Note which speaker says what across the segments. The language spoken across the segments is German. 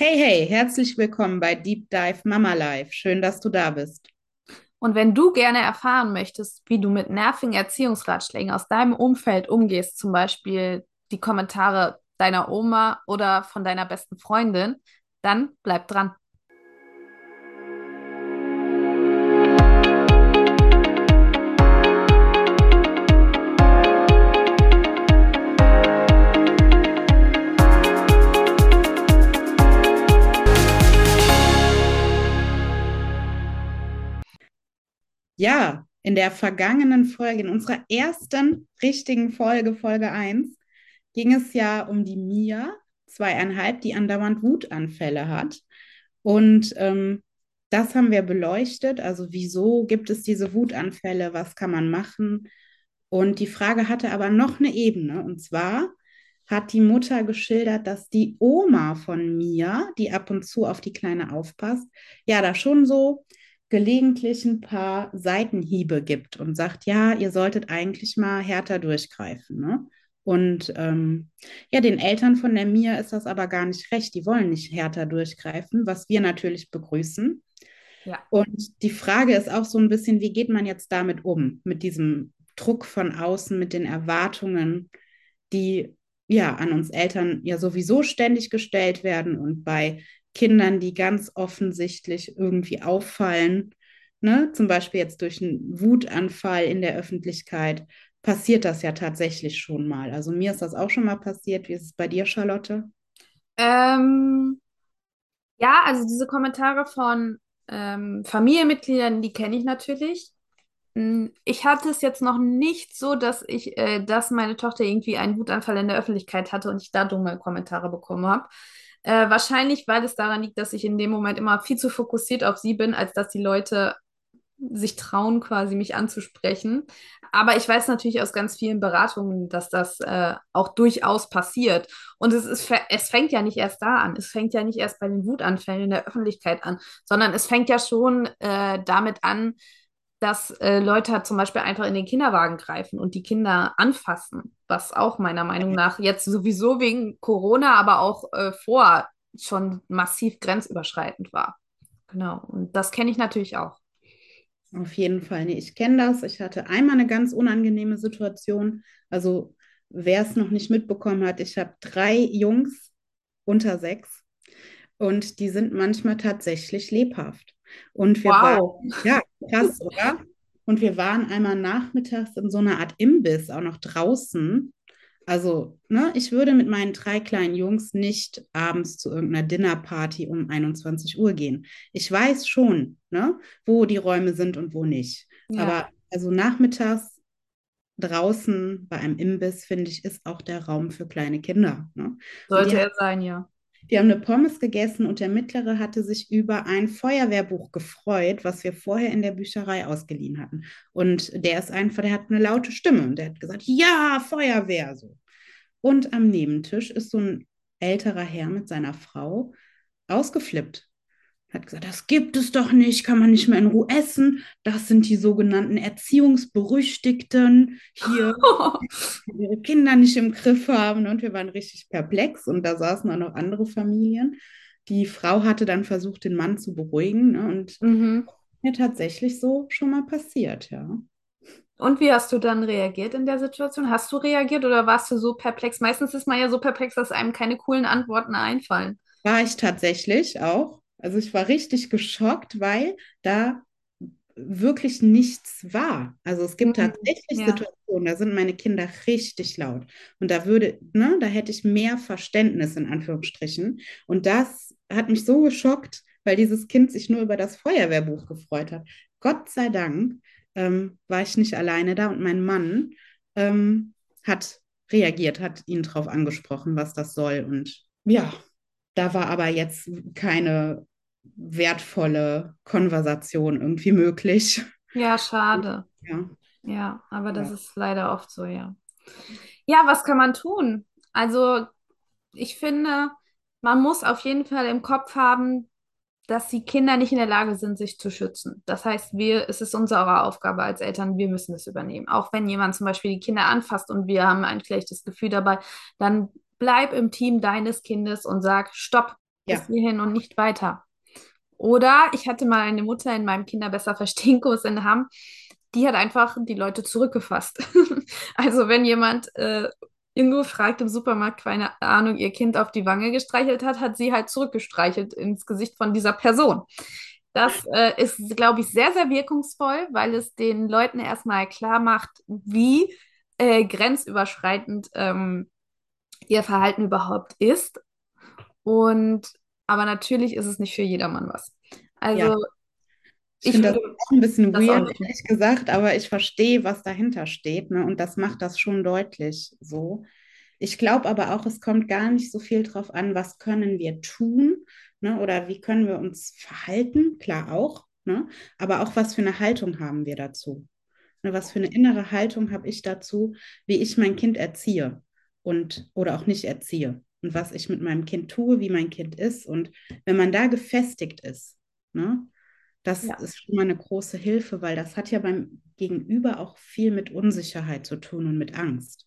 Speaker 1: Hey, hey, herzlich willkommen bei Deep Dive Mama Life. Schön, dass du da bist.
Speaker 2: Und wenn du gerne erfahren möchtest, wie du mit nervigen Erziehungsratschlägen aus deinem Umfeld umgehst, zum Beispiel die Kommentare deiner Oma oder von deiner besten Freundin, dann bleib dran.
Speaker 1: Ja, in der vergangenen Folge, in unserer ersten richtigen Folge, Folge eins, ging es ja um die Mia, zweieinhalb, die andauernd Wutanfälle hat. Und ähm, das haben wir beleuchtet. Also wieso gibt es diese Wutanfälle? Was kann man machen? Und die Frage hatte aber noch eine Ebene. Und zwar hat die Mutter geschildert, dass die Oma von Mia, die ab und zu auf die Kleine aufpasst, ja, da schon so gelegentlich ein paar Seitenhiebe gibt und sagt, ja, ihr solltet eigentlich mal härter durchgreifen. Ne? Und ähm, ja, den Eltern von der Mia ist das aber gar nicht recht. Die wollen nicht härter durchgreifen, was wir natürlich begrüßen.
Speaker 2: Ja.
Speaker 1: Und die Frage ist auch so ein bisschen, wie geht man jetzt damit um, mit diesem Druck von außen, mit den Erwartungen, die ja an uns Eltern ja sowieso ständig gestellt werden und bei Kindern, die ganz offensichtlich irgendwie auffallen, ne? zum Beispiel jetzt durch einen Wutanfall in der Öffentlichkeit, passiert das ja tatsächlich schon mal. Also mir ist das auch schon mal passiert. Wie ist es bei dir, Charlotte?
Speaker 2: Ähm, ja, also diese Kommentare von ähm, Familienmitgliedern, die kenne ich natürlich. Mm, Ich hatte es jetzt noch nicht so, dass ich, äh, dass meine Tochter irgendwie einen Wutanfall in der Öffentlichkeit hatte und ich da dumme Kommentare bekommen habe. Äh, wahrscheinlich, weil es daran liegt, dass ich in dem Moment immer viel zu fokussiert auf sie bin, als dass die Leute sich trauen, quasi mich anzusprechen. Aber ich weiß natürlich aus ganz vielen Beratungen, dass das äh, auch durchaus passiert. Und es ist, es fängt ja nicht erst da an. Es fängt ja nicht erst bei den Wutanfällen in der Öffentlichkeit an, sondern es fängt ja schon äh, damit an, dass äh, Leute halt zum Beispiel einfach in den Kinderwagen greifen und die Kinder anfassen, was auch meiner Meinung nach jetzt sowieso wegen Corona, aber auch äh, vor schon massiv grenzüberschreitend war. Genau. Und das kenne ich natürlich auch.
Speaker 1: Auf jeden Fall. Nee, ich kenne das. Ich hatte einmal eine ganz unangenehme Situation. Also, wer es noch nicht mitbekommen hat, ich habe drei Jungs unter sechs und die sind manchmal tatsächlich lebhaft. Und wir waren,
Speaker 2: Wow.
Speaker 1: ja, krass, oder? Und wir waren einmal nachmittags in so einer Art Imbiss, auch noch draußen. Also, ne, ich würde mit meinen drei kleinen Jungs nicht abends zu irgendeiner Dinnerparty um 21 Uhr gehen. Ich weiß schon, ne, wo die Räume sind und wo nicht.
Speaker 2: Ja,
Speaker 1: Aber also nachmittags draußen bei einem Imbiss, finde ich, ist auch der Raum für kleine Kinder. Ne?
Speaker 2: Sollte er sein, ja.
Speaker 1: Wir haben eine Pommes gegessen und der Mittlere hatte sich über ein Feuerwehrbuch gefreut, was wir vorher in der Bücherei ausgeliehen hatten. Und der ist einfach, der hat eine laute Stimme und der hat gesagt, ja, Feuerwehr so. Und am Nebentisch ist so ein älterer Herr mit seiner Frau ausgeflippt. Hat gesagt, das gibt es doch nicht, kann man nicht mehr in Ruhe essen. Das sind die sogenannten Erziehungsberüchtigten hier die ihre Kinder nicht im Griff haben. Und wir waren richtig perplex. Und da saßen auch noch andere Familien. Die Frau hatte dann versucht, den Mann zu beruhigen. Ne? Und
Speaker 2: Mhm.
Speaker 1: mir tatsächlich so schon mal passiert, ja.
Speaker 2: Und wie hast du dann reagiert in der Situation? Hast du reagiert oder warst du so perplex? Meistens ist man ja so perplex, dass einem keine coolen Antworten einfallen.
Speaker 1: War ich tatsächlich auch. Also ich war richtig geschockt, weil da wirklich nichts war. Also es gibt
Speaker 2: Mhm.
Speaker 1: tatsächlich
Speaker 2: Ja.
Speaker 1: Situationen, da sind meine Kinder richtig laut. Und da würde, ne, da hätte ich mehr Verständnis in Anführungsstrichen. Und das hat mich so geschockt, weil dieses Kind sich nur über das Feuerwehrbuch gefreut hat. Gott sei Dank ähm, war ich nicht alleine da und mein Mann ähm, hat reagiert, hat ihn darauf angesprochen, was das soll. Und ja, da war aber jetzt keine wertvolle Konversation irgendwie möglich.
Speaker 2: Ja, schade.
Speaker 1: Ja,
Speaker 2: Ja, aber das
Speaker 1: ja.
Speaker 2: ist leider oft so, ja. Ja, was kann man tun? Also, ich finde, man muss auf jeden Fall im Kopf haben, dass die Kinder nicht in der Lage sind, sich zu schützen. Das heißt, wir, es ist unsere Aufgabe als Eltern, wir müssen es übernehmen. Auch wenn jemand zum Beispiel die Kinder anfasst und wir haben ein schlechtes Gefühl dabei, dann bleib im Team deines Kindes und sag, stopp. bis
Speaker 1: Ja,
Speaker 2: hierhin und nicht weiter. Oder ich hatte mal eine Mutter in meinem Kinder besser verstehen Kurs in Hamm, die hat einfach die Leute zurückgefasst. Also wenn jemand äh, irgendwo fragt im Supermarkt, keine Ahnung, ihr Kind auf die Wange gestreichelt hat, hat sie halt zurückgestreichelt ins Gesicht von dieser Person. Das äh, ist, glaube ich, sehr, sehr wirkungsvoll, weil es den Leuten erstmal klar macht, wie äh, grenzüberschreitend ähm, ihr Verhalten überhaupt ist. Und aber natürlich ist es nicht für jedermann was.
Speaker 1: ja.
Speaker 2: Also
Speaker 1: Ich
Speaker 2: ich
Speaker 1: finde das auch ein bisschen weird,
Speaker 2: nicht.
Speaker 1: ehrlich gesagt, aber ich verstehe, was dahinter steht, ne? Und das macht das schon deutlich so. Ich glaube aber auch, es kommt gar nicht so viel drauf an, was können wir tun, ne? Oder wie können wir uns verhalten, klar auch, ne? Aber auch, was für eine Haltung haben wir dazu? Ne? Was für eine innere Haltung habe ich dazu, wie ich mein Kind erziehe und oder auch nicht erziehe und was ich mit meinem Kind tue, wie mein Kind ist. Und wenn man da gefestigt ist, ne? Das
Speaker 2: Ja,
Speaker 1: ist schon mal eine große Hilfe, weil das hat ja beim Gegenüber auch viel mit Unsicherheit zu tun und mit Angst.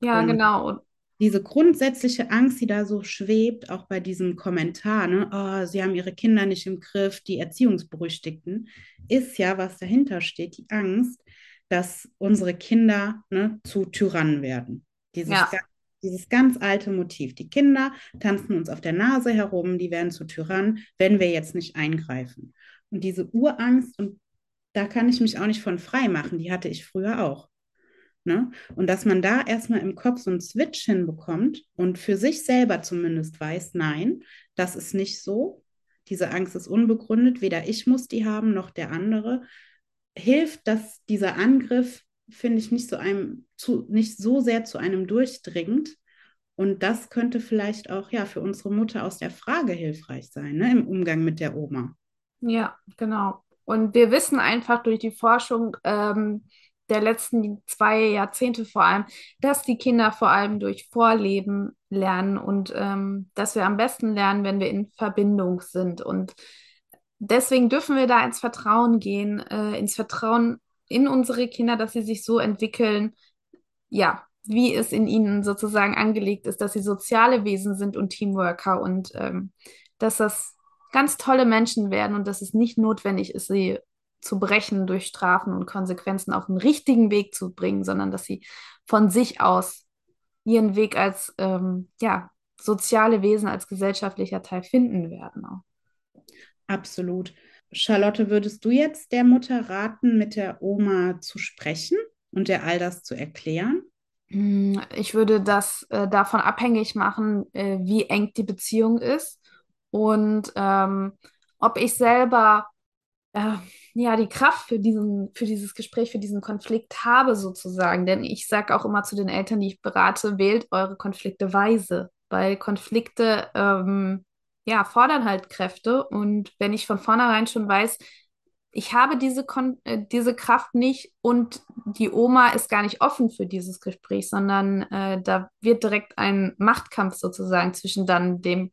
Speaker 2: ja,
Speaker 1: Und
Speaker 2: genau.
Speaker 1: Diese grundsätzliche Angst, die da so schwebt, auch bei diesem Kommentar, ne, oh, sie haben ihre Kinder nicht im Griff, die Erziehungsberüchtigten, ist ja, was dahinter steht, die Angst, dass unsere Kinder ne, zu Tyrannen werden. Dieses,
Speaker 2: ja,
Speaker 1: ga- dieses ganz alte Motiv. Die Kinder tanzen uns auf der Nase herum, die werden zu Tyrannen, wenn wir jetzt nicht eingreifen. Und diese Urangst, und da kann ich mich auch nicht von frei machen, die hatte ich früher auch. Ne? Und dass man da erstmal im Kopf so einen Switch hinbekommt und für sich selber zumindest weiß, nein, das ist nicht so. Diese Angst ist unbegründet, weder ich muss die haben noch der andere. Hilft, dass dieser Angriff, finde ich, nicht so einem zu, nicht so sehr zu einem durchdringt. Und das könnte vielleicht auch ja für unsere Mutter aus der Frage hilfreich sein, ne, im Umgang mit der Oma.
Speaker 2: ja, genau. Und wir wissen einfach durch die Forschung ähm, der letzten zwei Jahrzehnte vor allem, dass die Kinder vor allem durch Vorleben lernen und ähm, dass wir am besten lernen, wenn wir in Verbindung sind. Und deswegen dürfen wir da ins Vertrauen gehen, äh, ins Vertrauen in unsere Kinder, dass sie sich so entwickeln, ja, wie es in ihnen sozusagen angelegt ist, dass sie soziale Wesen sind und Teamworker und ähm, dass das ganz tolle Menschen werden und dass es nicht notwendig ist, sie zu brechen durch Strafen und Konsequenzen auf den richtigen Weg zu bringen, sondern dass sie von sich aus ihren Weg als ähm, ja, soziale Wesen, als gesellschaftlicher Teil finden werden.
Speaker 1: Absolut. Charlotte, würdest du jetzt der Mutter raten, mit der Oma zu sprechen und ihr all das zu erklären?
Speaker 2: Mm, Ich würde das äh, davon abhängig machen, äh, wie eng die Beziehung ist und ähm, ob ich selber äh, ja die Kraft für diesen, für dieses Gespräch, für diesen Konflikt habe sozusagen. Denn ich sage auch immer zu den Eltern, die ich berate, wählt eure Konflikte weise, weil Konflikte ähm, ja fordern halt Kräfte und wenn ich von vornherein schon weiß, ich habe diese, Kon äh, diese Kraft nicht und die Oma ist gar nicht offen für dieses Gespräch, sondern äh, da wird direkt ein Machtkampf sozusagen zwischen dann dem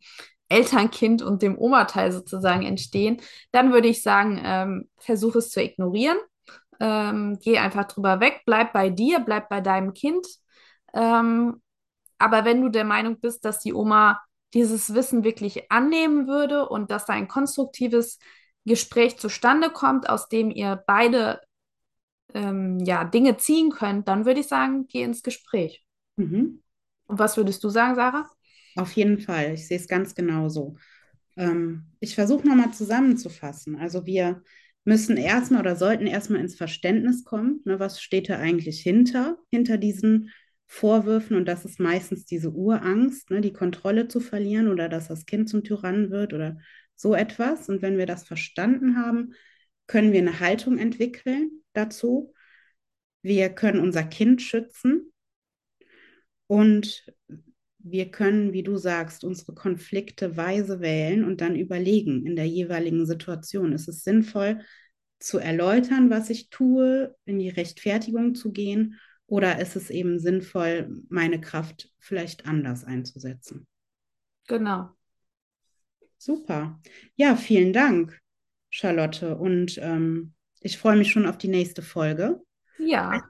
Speaker 2: Elternkind und dem Oma-Teil sozusagen entstehen. Dann würde ich sagen, ähm, versuch es zu ignorieren. Ähm, geh einfach drüber weg, bleib bei dir, bleib bei deinem Kind. Ähm, aber wenn du der Meinung bist, dass die Oma dieses Wissen wirklich annehmen würde und dass da ein konstruktives Gespräch zustande kommt, aus dem ihr beide ähm, ja, Dinge ziehen könnt, dann würde ich sagen, geh ins Gespräch.
Speaker 1: Mhm.
Speaker 2: Und was würdest du sagen, Sarah?
Speaker 1: Auf jeden Fall. Ich sehe es ganz genauso. Ähm, ich versuche nochmal zusammenzufassen. Also wir müssen erstmal oder sollten erstmal ins Verständnis kommen, ne, was steht da eigentlich hinter, hinter diesen Vorwürfen. Und das ist meistens diese Urangst, ne, die Kontrolle zu verlieren oder dass das Kind zum Tyrannen wird oder so etwas. Und wenn wir das verstanden haben, können wir eine Haltung entwickeln dazu. Wir können unser Kind schützen und wir können, wie du sagst, unsere Konflikte weise wählen und dann überlegen in der jeweiligen Situation. Ist es sinnvoll zu erläutern, was ich tue, in die Rechtfertigung zu gehen, oder ist es eben sinnvoll, meine Kraft vielleicht anders einzusetzen?
Speaker 2: Genau.
Speaker 1: Super. Ja, vielen Dank, Charlotte. Und ähm, ich freue mich schon auf die nächste Folge.
Speaker 2: Ja,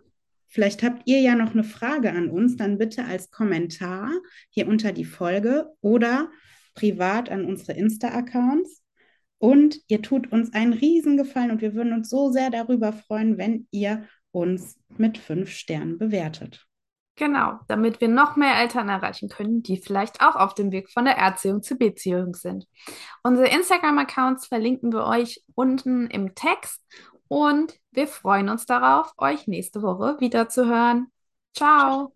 Speaker 1: Vielleicht habt ihr ja noch eine Frage an uns, dann bitte als Kommentar hier unter die Folge oder privat an unsere Insta-Accounts. Und ihr tut uns einen Riesengefallen und wir würden uns so sehr darüber freuen, wenn ihr uns mit fünf Sternen bewertet.
Speaker 2: Genau, damit wir noch mehr Eltern erreichen können, die vielleicht auch auf dem Weg von der Erziehung zur Beziehung sind. Unsere Instagram-Accounts verlinken wir euch unten im Text und wir freuen uns darauf, euch nächste Woche wiederzuhören. Ciao.